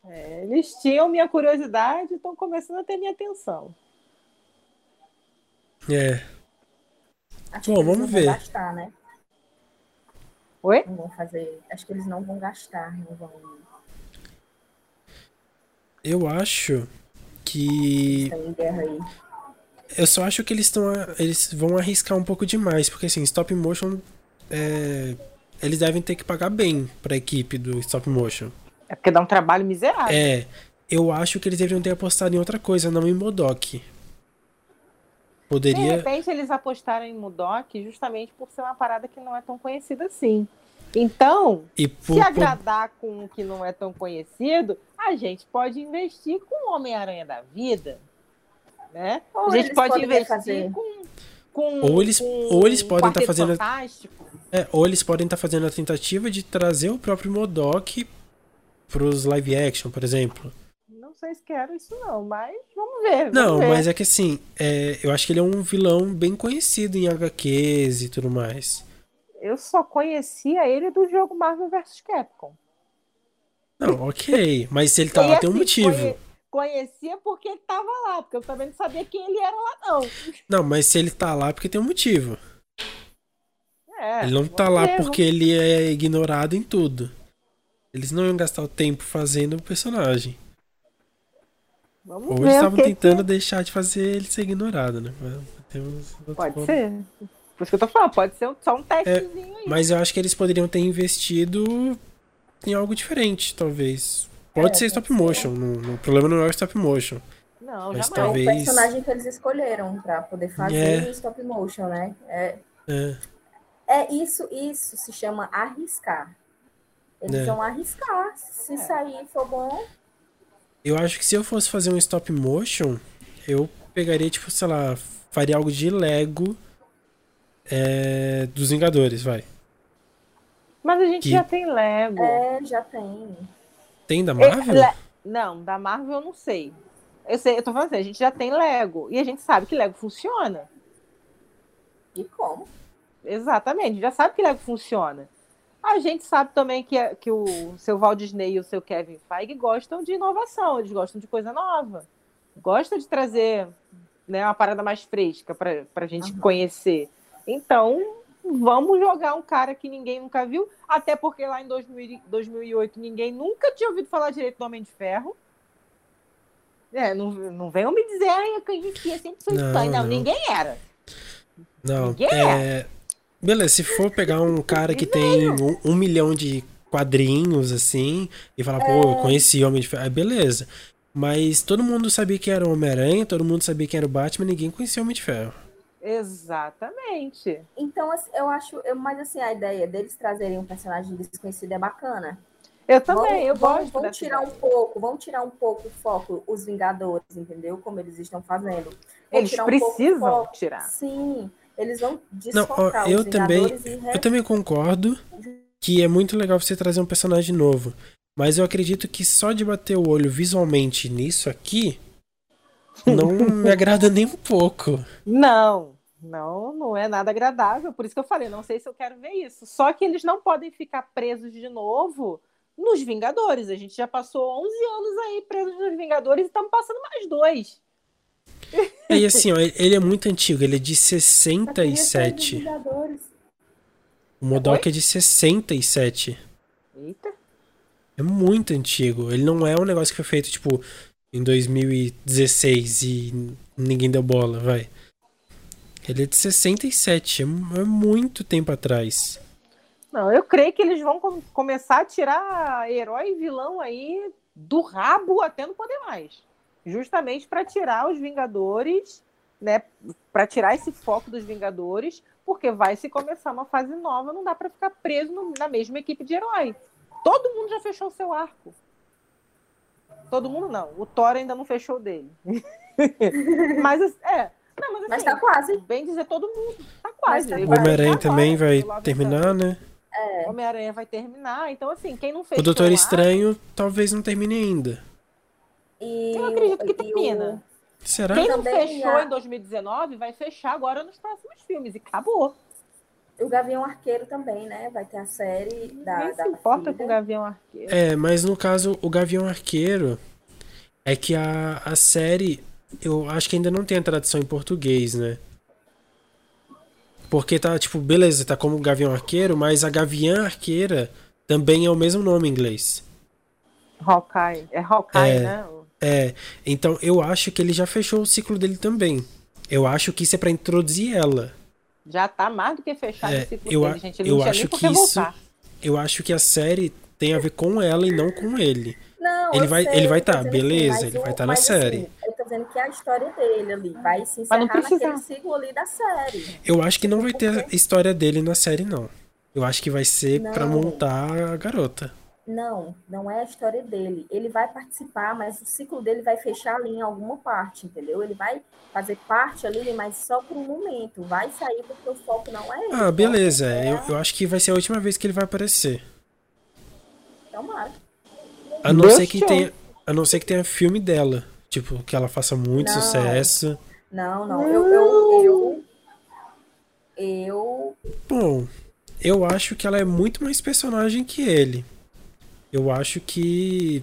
É, eles tinham minha curiosidade e estão começando a ter minha atenção. É. Acho Bom, vamos ver. Gastar, né? Oi? Não vão fazer. Acho que eles não vão gastar, não vão. Eu acho que. Eu só acho que eles estão. Eles vão arriscar um pouco demais, porque assim, stop motion. É, eles devem ter que pagar bem pra equipe do stop motion. É porque dá um trabalho miserável. É. Eu acho que eles deveriam ter apostado em outra coisa, não em Modok. Poderia... De repente eles apostaram em Mudok justamente por ser uma parada que não é tão conhecida assim. Então, por, se agradar por... com o que não é tão conhecido, a gente pode investir com o Homem-Aranha da vida. Né? Ou a gente pode investir fazer. com, com. Ou eles, com ou eles podem estar tá fazendo. É, ou eles podem estar tá fazendo a tentativa de trazer o próprio Modok para os live action, por exemplo sei se quero isso não, mas vamos ver. Vamos não, ver. mas é que assim, é, eu acho que ele é um vilão bem conhecido em HQs e tudo mais. Eu só conhecia ele do jogo Marvel vs Capcom. Não, ok, mas se ele tá lá tem um motivo. Conhecia porque ele tava lá, porque eu também não sabia quem ele era lá, não. Não, mas se ele tá lá é porque tem um motivo. É, ele não tá lá porque ele é ignorado em tudo. Eles não iam gastar o tempo fazendo o personagem. Vamos Ou eles estavam tentando que... deixar de fazer ele ser ignorado, né? Pode ser. Por isso que eu tô falando, pode ser só um testezinho é, aí. Mas eu acho que eles poderiam ter investido em algo diferente, talvez. Pode é, ser stop motion. No, o problema não é o stop motion. Não, mas talvez... É o personagem que eles escolheram pra poder fazer é. stop motion, né? É, é. É isso, isso se chama arriscar. Eles é. vão arriscar. Se é. sair for bom, eu acho que se eu fosse fazer um stop motion, eu pegaria, tipo, sei lá, faria algo de Lego é, dos Vingadores, vai. Mas a gente que... já tem Lego. É, já tem. Tem da Marvel? É, não, da Marvel eu não sei. Eu sei, eu tô falando assim, a gente já tem Lego. E a gente sabe que Lego funciona. E como? Exatamente, já sabe que Lego funciona. A gente sabe também que, que o seu Walt Disney e o seu Kevin Feige gostam de inovação, eles gostam de coisa nova. Gosta de trazer né, uma parada mais fresca para a gente uhum. conhecer. Então, vamos jogar um cara que ninguém nunca viu, até porque lá em 2000, 2008 ninguém nunca tinha ouvido falar direito do Homem de Ferro. É, não, não venham me dizer, ai, eu conhecia sempre sou não, não, não, ninguém era. Não, ninguém é... era. Beleza, se for pegar um cara que tem um, um milhão de quadrinhos, assim, e falar, pô, eu conheci Homem de Ferro, beleza. Mas todo mundo sabia que era o Homem-Aranha, todo mundo sabia que era o Batman, ninguém conhecia o Homem de Ferro. Exatamente. Então, assim, eu acho, eu, mas assim, a ideia deles trazerem um personagem desconhecido é bacana. Eu também, vão, eu vão, gosto. Vão tirar um pouco, vão tirar um pouco o foco os Vingadores, entendeu? Como eles estão fazendo. Vão eles precisam um tirar. Sim. Eles vão desfocar Não, eu também, eu também concordo que é muito legal você trazer um personagem novo. Mas eu acredito que só de bater o olho visualmente nisso aqui não me agrada nem um pouco. Não, não, não é nada agradável. Por isso que eu falei, não sei se eu quero ver isso. Só que eles não podem ficar presos de novo nos Vingadores. A gente já passou 11 anos aí presos nos Vingadores e estamos passando mais dois. E assim, ó, ele é muito antigo, ele é de 67. O Modok é de 67. Eita. É muito antigo. Ele não é um negócio que foi feito, tipo, em 2016 e ninguém deu bola, vai. Ele é de 67, é, é muito tempo atrás. Não, eu creio que eles vão começar a tirar herói e vilão aí do rabo até não poder mais justamente para tirar os Vingadores, né? Para tirar esse foco dos Vingadores, porque vai se começar uma fase nova, não dá para ficar preso no, na mesma equipe de herói. Todo mundo já fechou o seu arco. Todo mundo não. O Thor ainda não fechou dele. mas é, Não, mas, assim, Mas tá quase. Bem dizer todo mundo. Tá quase. Tá O Homem-Aranha também agora, vai Love terminar, né? É. Homem-Aranha vai terminar. Então, assim, quem não fez. O Doutor Estranho talvez não termine ainda. E, Eu acredito que e o- termina. Será? Quem não Também fechou a- em 2019 vai fechar agora nos próximos filmes. E acabou. O Gavião Arqueiro também, né? Vai ter a série da. Da se importa filha. com o Gavião Arqueiro. É, mas no caso, o Gavião Arqueiro é que a, a série, eu acho que ainda não tem a tradução em português, né? Porque tá, tipo, beleza, tá como Gavião Arqueiro, mas a Gaviã Arqueira também é o mesmo nome em inglês. Hawkeye. É Hawkeye, É. né? É, então eu acho que ele já fechou o ciclo dele também. Eu acho que isso é pra introduzir ela. Já tá mais do que fechado É, o ciclo eu dele, a- gente. Ele eu não tinha acho que isso- voltar. Eu acho que a série tem a ver com ela e não com ele. Não, Ele vai- sei, ele vai tô tá, assim, beleza, ele vai tá na mas, série. Assim, eu tô dizendo que é a história dele ali vai se encerrar precisa. naquele ciclo ali da série. Eu acho que não vai ter a história dele na série, não. Eu acho que vai ser pra Não. montar a garota. Não, não é a história dele. Ele vai participar, mas o ciclo dele vai fechar ali em alguma parte, entendeu? Ele vai fazer parte ali, mas só por um momento. Vai sair porque o foco não é ele. Ah, beleza. é Eu, eu acho que vai ser a última vez que ele vai aparecer. Tomara. A não ser que te tenha, a não ser que tenha filme dela, tipo que ela faça muito Não. sucesso. Não, não. Eu, eu, eu, eu Bom, eu acho que ela é muito mais personagem que ele. Eu acho que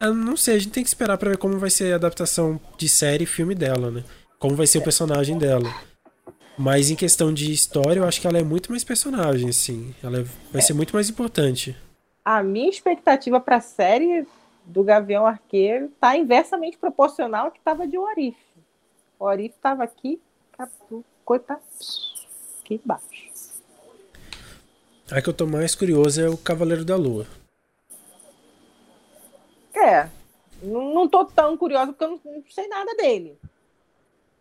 eu não sei, a gente tem que esperar pra ver como vai ser a adaptação de série e filme dela, né? Como vai ser o personagem dela. Mas em questão de história, eu acho que ela é muito mais personagem, assim. Ela é- vai ser muito mais importante. A minha expectativa pra série do Gavião Arqueiro tá inversamente proporcional ao que tava de Orif. O Orif tava aqui, coisa aqui embaixo. A que eu tô mais curioso é o Cavaleiro da Lua. É, não, não tô tão curiosa porque eu não, não sei nada dele.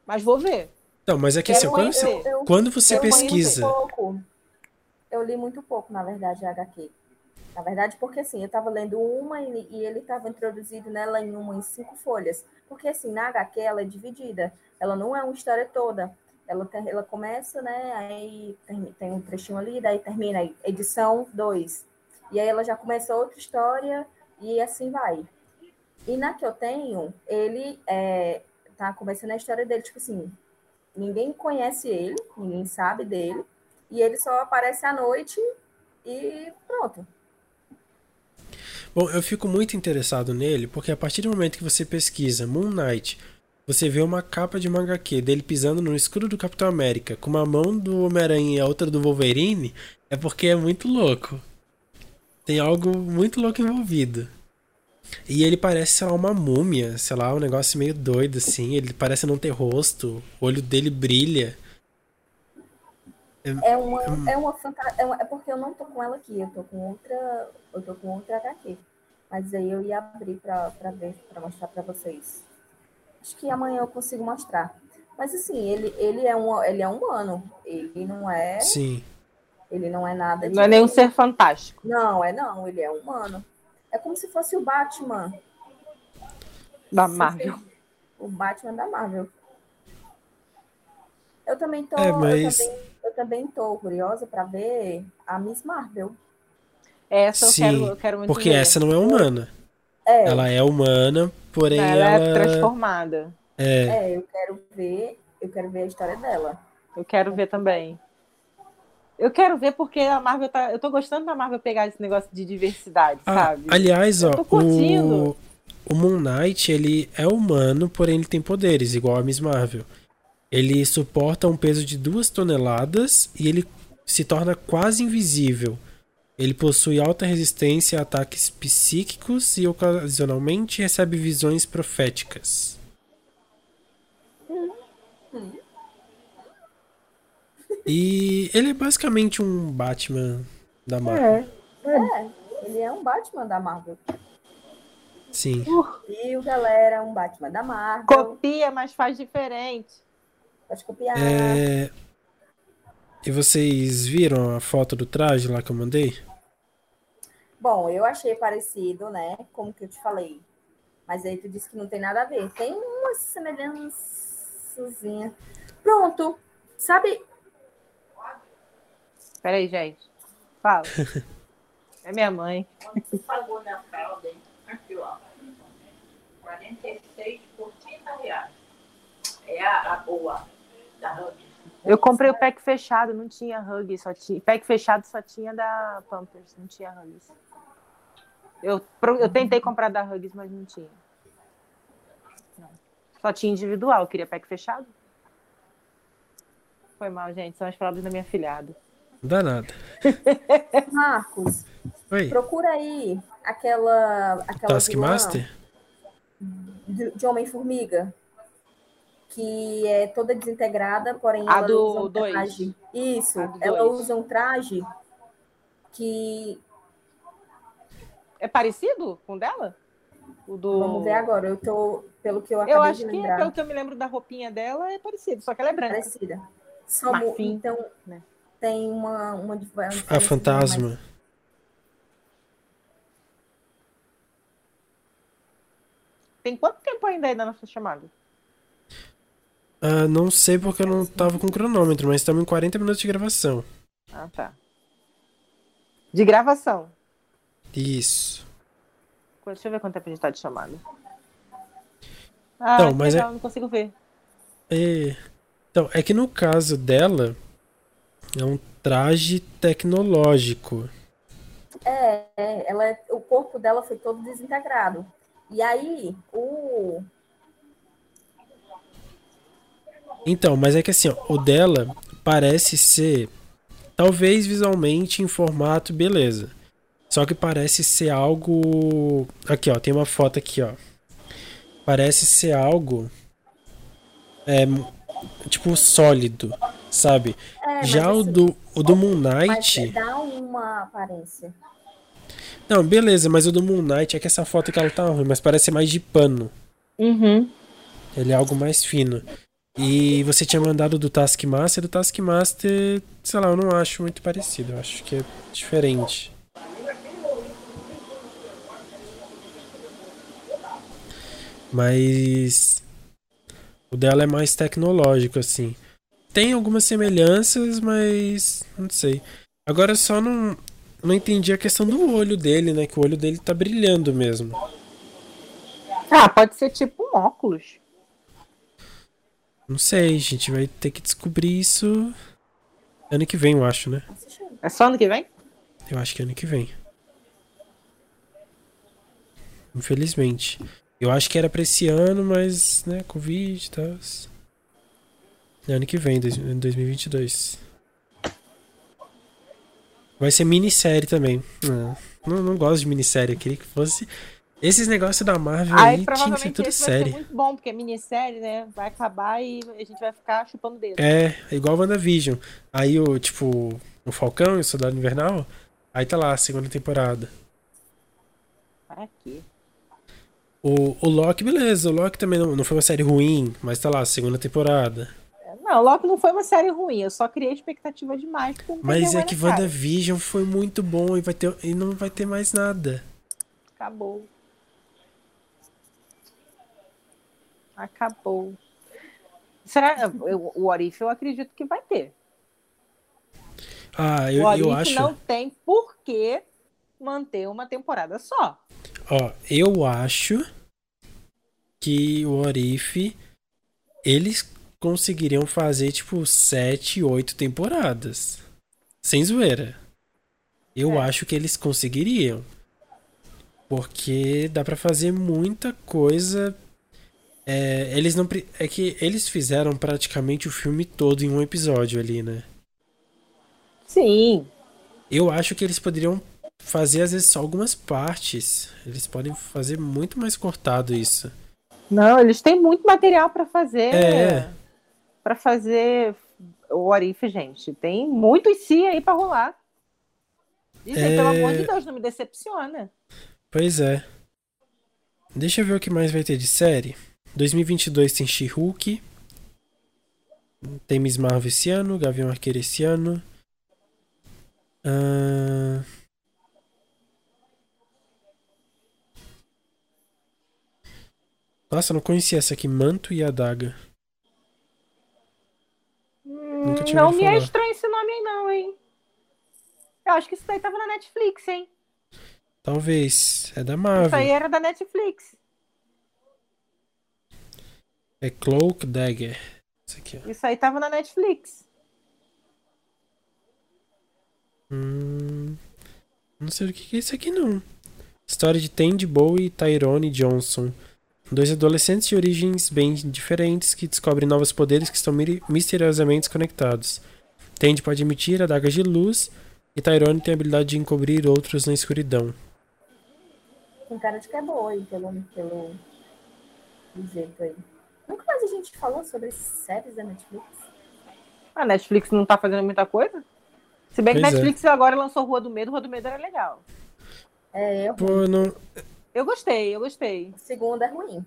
Mas vou ver. Não, mas é que assim, quando você, Eu- quando você eu li pesquisa. muito pouco. Eu li muito pouco, na verdade, a HQ. Na verdade, porque assim, eu estava lendo uma e, e ele estava introduzido nela em uma em cinco folhas. Porque assim, na HQ ela é dividida. Ela não é uma história toda. Ela, tem- ela começa, né? Aí tem, tem um trechinho ali, daí termina aí, edição 2. E aí ela já começa outra história e assim vai. E na que eu tenho, ele é, tá começando a história dele, tipo assim, ninguém conhece ele, ninguém sabe dele, e ele só aparece à noite e pronto. Bom, eu fico muito interessado nele porque a partir do momento que você pesquisa Moon Knight, você vê uma capa de uma HQ dele pisando no escudo do Capitão América com uma mão do Homem-Aranha e a outra do Wolverine, é porque é muito louco. Tem algo muito louco envolvido. E ele parece, sei lá, uma múmia, sei lá, um negócio meio doido assim. Ele parece não ter rosto, o olho dele brilha. É uma, é uma fantasia. É, é porque eu não tô com ela aqui, eu tô com outra. Eu tô com outra HQ. Mas aí eu ia abrir pra, pra ver, pra mostrar pra vocês. Acho que amanhã eu consigo mostrar. Mas assim, ele, ele, é, um, ele é humano. Ele não é. Sim. Ele não é nada de. Não é nenhum ser fantástico. Não, é não, ele é humano. É como se fosse o Batman. Da Marvel. O Batman da Marvel. Eu também tô, É, mas- eu, também, eu também tô curiosa para ver a Miss Marvel. Essa eu Sim, quero, eu quero muito Porque ver. essa não é humana. É, Ela é humana, porém ela, ela. é transformada. É, é, eu quero ver, eu quero ver a história dela. Eu quero ver também. Eu quero ver porque a Marvel tá. Eu tô gostando da Marvel pegar esse negócio de diversidade, Ah, sabe? aliás, ó, o, o Moon Knight, ele é humano, porém ele tem poderes, igual a Miss Marvel. Ele suporta um peso de duas toneladas e ele se torna quase invisível. Ele possui alta resistência a ataques psíquicos e ocasionalmente recebe visões proféticas. E ele é basicamente um Batman da Marvel. É. É, ele é um Batman da Marvel. Sim. E o galera é um Batman da Marvel. Copia, mas faz diferente. Pode copiar. É... E vocês viram a foto do traje lá que eu mandei? Bom, eu achei parecido, né? Como que eu te falei. Mas aí tu disse que não tem nada a ver. Tem umas semelhanças. Suzinha. Pronto. Sabe? Peraí, gente. Fala. é minha mãe. Você pagou na fralda, hein? Aqui, ó. 46 por 30 reais. É a, a boa da Huggies. Eu comprei o pack fechado, não tinha Hug, só tinha. Pack fechado só tinha da Pampers, não tinha Hugs. Eu, eu tentei comprar da Hugs, mas não tinha. Não. Só tinha individual, eu queria pack fechado. Foi mal, gente. São as fraldas da minha filhada. Não dá nada. Marcos, Oi. procura aí aquela. aquela Taskmaster? de, de Homem-Formiga. Que é toda desintegrada, porém A ela do usa um dois. traje. Isso, A do ela dois. usa um traje que. É parecido com o dela? O do... Vamos ver agora. Eu tô. Pelo que eu acabei Eu acho de que, pelo que eu me lembro da roupinha dela, é parecido, só que ela é branca. parecida. Só Marfim, então né? Tem uma, uma, dif- uma A fantasma. mais- Tem quanto tempo ainda aí da nossa chamada? Ah, não sei porque eu não tava com cronômetro, mas estamos em 40 minutos de gravação. Ah, tá. De gravação. Isso. Deixa eu ver quanto tempo a gente tá de chamada. Ah, Não, que mas legal, não consigo ver. É, Então, é que no caso dela, é um traje tecnológico. É, é, ela é- o corpo dela foi todo desintegrado. E aí, o. Então, mas é que assim, ó, o dela parece ser, talvez visualmente em formato, beleza. Só que parece ser algo. Aqui, ó, tem uma foto aqui, ó. Parece ser algo. É, tipo, sólido, sabe? É, Já o assim, do, o do Moon mas Knight. dá uma aparência. Não, beleza, mas o do Moon Knight é que essa foto que ela tá ruim, mas parece ser mais de pano. Uhum. Ele é algo mais fino. E você tinha mandado do Taskmaster, do Taskmaster, sei lá, eu não acho muito parecido, eu acho que é diferente. Mas o dela é mais tecnológico, assim. Tem algumas semelhanças, mas não sei. Agora só não, não entendi a questão do olho dele, né? Que o olho dele tá brilhando mesmo. Ah, pode ser tipo um óculos. Não sei, a gente vai ter que descobrir isso ano que vem, eu acho, né? É só ano que vem? Eu acho que é ano que vem. Infelizmente. Eu acho que era pra esse ano, mas, né, Covid e tal. É ano que vem, dois- 2022. Vai ser minissérie também. Não, não, não gosto de minissérie, eu queria que fosse. Esses negócios da Marvel Aí aí, tinha que ser tudo série. muito bom, porque é minissérie, né? Vai acabar e a gente vai ficar chupando dedo. É, é igual WandaVision. Aí o, tipo, o Falcão e o Soldado Invernal, aí tá lá, a segunda temporada. Vai aqui. O, o Loki, beleza, o Loki também não, não foi uma série ruim, mas tá lá, segunda temporada. Não, Loki não foi uma série ruim, eu só criei expectativa demais. Mas é que. WandaVision foi muito bom e, vai ter, e não vai ter mais nada. Acabou. Acabou. Será? eu- O Orif eu acredito que vai ter. Ah, eu, o Orif eu acho. não tem por que manter uma temporada só. Ó, eu acho que o Orif eles conseguiriam fazer tipo sete, oito temporadas. Sem zoeira. Eu É. acho que eles conseguiriam. Porque dá pra fazer muita coisa. É, eles não é que eles fizeram praticamente o filme todo em um episódio ali, né? Sim. Eu acho que eles poderiam fazer às vezes só algumas partes. Eles podem fazer muito mais cortado isso. Não, eles têm muito material pra fazer. É. Pra fazer o Orif, gente. Tem muito si aí pra rolar. E, gente, É. pelo amor de Deus, não me decepciona. Pois é. Deixa eu ver o que mais vai ter de série. 2022 tem She-Hulk. Tem Miss Marvel esse ano, Gavião Arqueiro esse ano. Ahn, Nossa, eu não conhecia essa aqui, Manto e Adaga. Nunca tinha Não me é falar. estranho esse nome aí, não, hein? Eu acho que isso daí tava na Netflix, hein? Talvez. É da Isso aí Marvel. era da Netflix. É Cloak Dagger. Isso aqui, ó. Isso aí tava na Netflix. Hum, não sei o que que é isso aqui, não. História de Tandy Bowie e Tyrone Johnson. Dois adolescentes de origens bem diferentes que descobrem novos poderes que estão misteriosamente conectados. Tandy pode emitir adagas de luz e Tyrone tem a habilidade de encobrir outros na escuridão. Tem cara de que é boa aí, pelo, pelo do jeito aí. Nunca mais a gente falou sobre séries da Netflix. A Netflix não tá fazendo muita coisa? Se bem que Pois é. Netflix agora lançou Rua do Medo, Rua do Medo era legal. É, eu, Pô, não, Eu gostei, eu gostei. o segundo é ruim.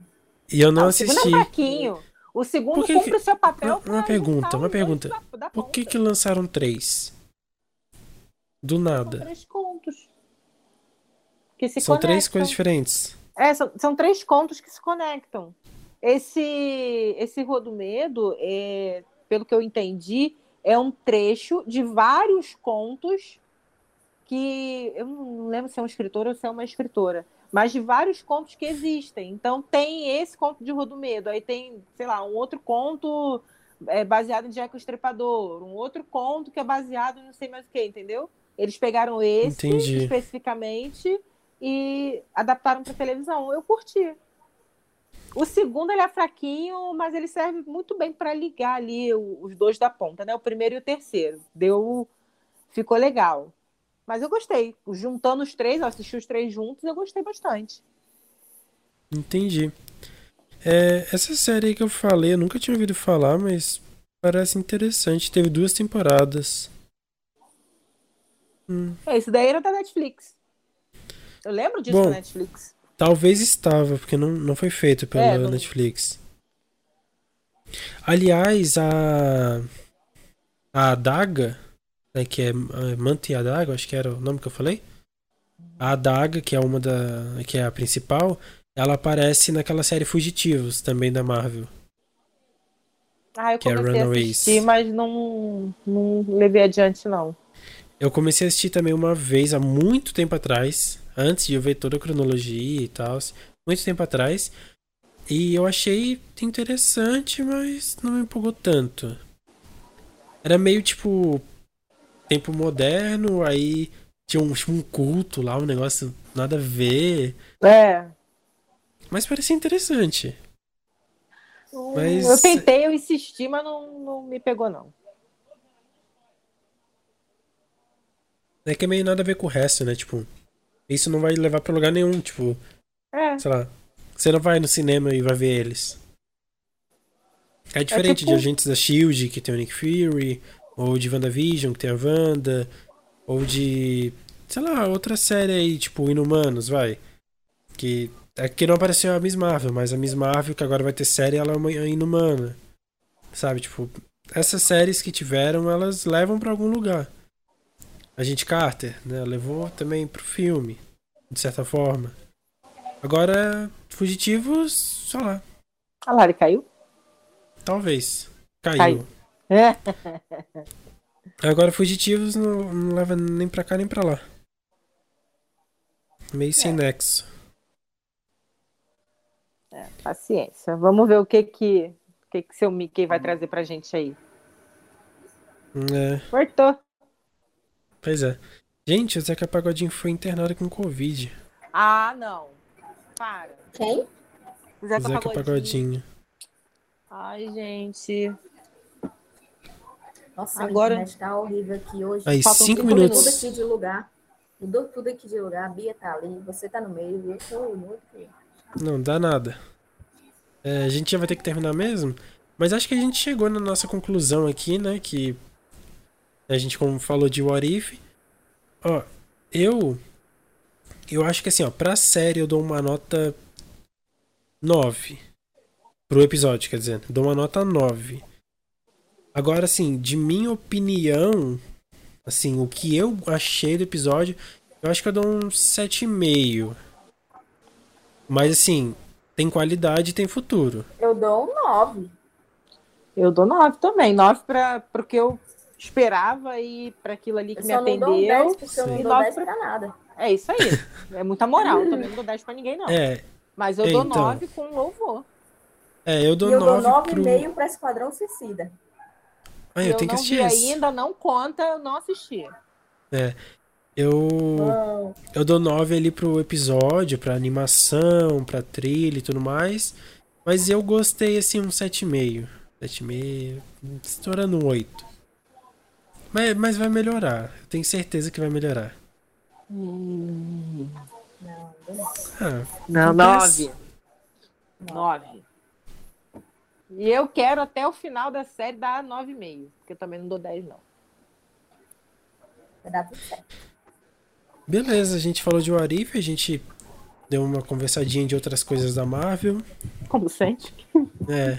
e eu não Ah, o segundo assisti. é fraquinho. O segundo que cumpre que- o seu papel Uma- uma pergunta, uma pergunta. da- da Por que que lançaram três? Do São nada. três contos. Que se São três conectam. coisas diferentes. É, são, são três contos que se conectam. Esse, esse Rua do Medo, é, pelo que eu entendi, é um trecho de vários contos que eu não lembro se é um escritor ou se é uma escritora, mas de vários contos que existem. Então tem esse conto de Rua do Medo, aí tem, sei lá, um outro conto é, baseado em Jack o Estripador, um outro conto que é baseado em não sei mais o que, entendeu? Eles pegaram esse Entendi. especificamente e adaptaram para televisão. Eu curti. O segundo ele é fraquinho, mas ele serve muito bem para ligar ali os dois da ponta, né? O primeiro e o terceiro. Deu, ficou legal. Mas eu gostei. Juntando os três, eu assisti os três juntos, eu gostei bastante. Entendi. É, essa série aí que eu falei, eu nunca tinha ouvido falar, mas parece interessante. Teve duas temporadas. Hum, Esse daí era da Netflix. Eu lembro disso Bom, da Netflix. talvez estava, porque não, não foi feito pela É, não- Netflix. Aliás, a. A adaga, né, que é, é Manta e Adaga, acho que era o nome que eu falei. A adaga, que é uma da. que é a principal, ela aparece naquela série Fugitivos, também da Marvel. Ah, eu que é comecei a Runaways. assistir, mas não, não levei adiante, não. Eu comecei a assistir também uma vez, há muito tempo atrás, antes de eu ver toda a cronologia e tal, muito tempo atrás. E eu achei interessante, mas não me empolgou tanto. Era meio tipo tempo moderno, aí tinha um, tipo, um culto lá, um negócio nada a ver. É. Mas parecia interessante. Mas- Eu tentei, eu insisti, mas não, não me pegou, não. É que é meio nada a ver com o resto, né? Tipo, isso não vai levar pra lugar nenhum, tipo, É. sei lá. Você não vai no cinema e vai ver eles. É diferente tipo- de Agentes da Shield, que tem o Nick Fury, ou de WandaVision, que tem a Wanda, ou de. sei lá, outra série aí, tipo Inumanos, vai. Que. É que não apareceu a Miss Marvel, mas a Miss Marvel, que agora vai ter série, ela é uma inumana. Sabe, tipo, essas séries que tiveram, elas levam pra algum lugar. A gente Carter, né? Levou também pro filme, de certa forma. Agora, Fugitivos, sei lá, A Lari caiu? talvez. Caiu. Caiu. É. Agora, Fugitivos não, não leva nem pra cá nem pra lá. Meio sem nexo. Paciência. Vamos ver o que que, o que, que seu Mickey vai trazer pra gente aí. É, Cortou. pois é. Gente, o Zeca Pagodinho foi internado com Covid. Ah, não. Para. Quem? O Zeca, Zeca Pagodinho. Pagodinho. Ai, gente. Nossa, Agora- a internet tá horrível aqui hoje. Aí, Faltam cinco cinco Mudou minutos. tudo aqui de lugar. Mudou tudo aqui de lugar. A Bia tá ali, você tá no meio. Eu tô muito. Não, dá nada. É, a gente já vai ter que terminar mesmo. Mas acho que a gente chegou na nossa conclusão aqui, né? Que a gente, como falou de What If. Ó, eu. Eu acho que assim, ó, pra série eu dou uma nota 9. Pro episódio, quer dizer. Dou uma nota 9. Agora, assim, de minha opinião, assim, o que eu achei do episódio, eu acho que eu dou um 7,5. Mas assim, tem qualidade e tem futuro. Eu dou um 9. Eu dou 9 também. 9 para o que eu esperava e para aquilo ali que Eu me só não dou atendeu. 10 porque eu não dou nove 10 pra- pra nada. É isso aí. É muita moral. Eu também não dou 10 para ninguém, não. É, Mas eu É, dou então. 9 com louvor. é, eu dou e eu dou 9 pro. 9,5 pra Esquadrão Suicida. Ah, E eu tenho que assistir esse. ainda, não conta, eu não assisti. Eu. Não. Eu dou 9 ali pro episódio, pra animação, pra trilha e tudo mais. Mas eu gostei, assim, um 7,5. 7,5, estourando um 8. Mas, mas vai melhorar. Eu tenho certeza que vai melhorar. Não, não dou não. Ah, Não, Acontece. 9. 9. E eu quero até o final da série dar 9,5. Porque eu também não dou 10, não. Vai dar tudo certo. beleza, a gente falou de Warif, a gente deu uma conversadinha de outras coisas da Marvel. Como sente? É.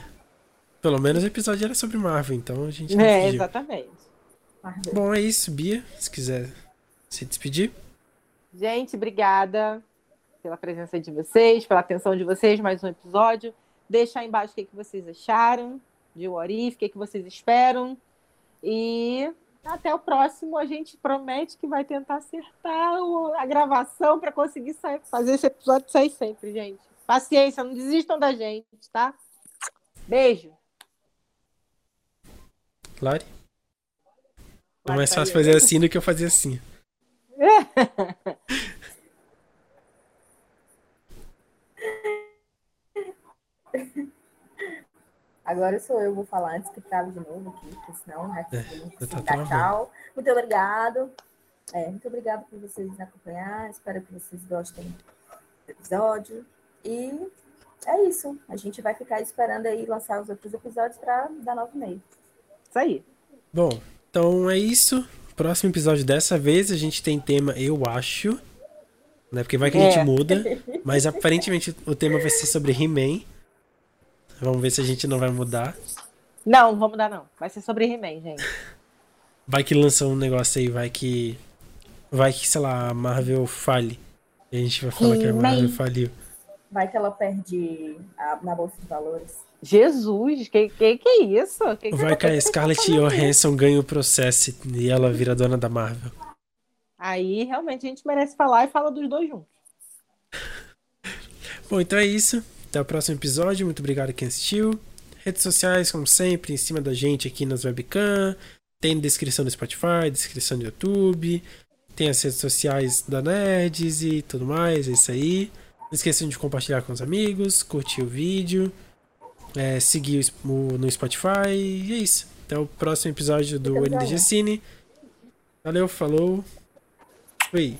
Pelo menos o episódio era sobre Marvel, então a gente É, decidiu. exatamente. Marvel. Bom, é isso, Bia. Se quiser se despedir. Gente, obrigada pela presença de vocês, pela atenção de vocês, mais um episódio. Deixa aí embaixo o que, que vocês acharam de What If, o que, que vocês esperam. E até o próximo. A gente promete que vai tentar acertar o- a gravação para conseguir sair, fazer esse episódio sair sempre, gente. Paciência, não desistam da gente, tá? Beijo. Claro. É mais fácil fazer assim do que eu fazer assim. Agora sou eu, vou falar antes que trave de novo aqui, porque senão né, É, tá dar travando. tchau. Muito obrigado. É, muito obrigado por vocês nos acompanhar. Espero que vocês gostem do episódio. E é isso. A gente vai ficar esperando aí lançar os outros episódios para dar nove e meio. Isso aí. Bom, então é isso. Próximo episódio dessa vez a gente tem tema Eu Acho. Né? Porque vai que a gente É. muda. Mas aparentemente o tema vai ser sobre He-Man. Vamos ver se a gente não vai mudar. Não, vamos dar não. Vai ser sobre He-Man, gente. Vai que lança um negócio aí, vai que. Vai que, sei lá, a Marvel fale. E a gente vai falar que a. Marvel faliu. Vai que ela perde a- na Bolsa de Valores. Jesus, que que, que é isso? Que que Vai que a Scarlett? Johansson ganha o processo e ela vira dona da Marvel. Aí realmente a gente merece falar e fala dos dois juntos. Bom, então é isso. Até o próximo episódio. Muito obrigado a quem assistiu. Redes sociais, como sempre, em cima da gente aqui nas webcam. Tem descrição do Spotify, descrição do YouTube. Tem as redes sociais da Nerds e tudo mais. É isso aí. Não esqueçam de compartilhar com os amigos, curtir o vídeo, é, seguir o no Spotify. E é isso. Até o próximo episódio do NDG. Cine. Valeu, falou. Fui.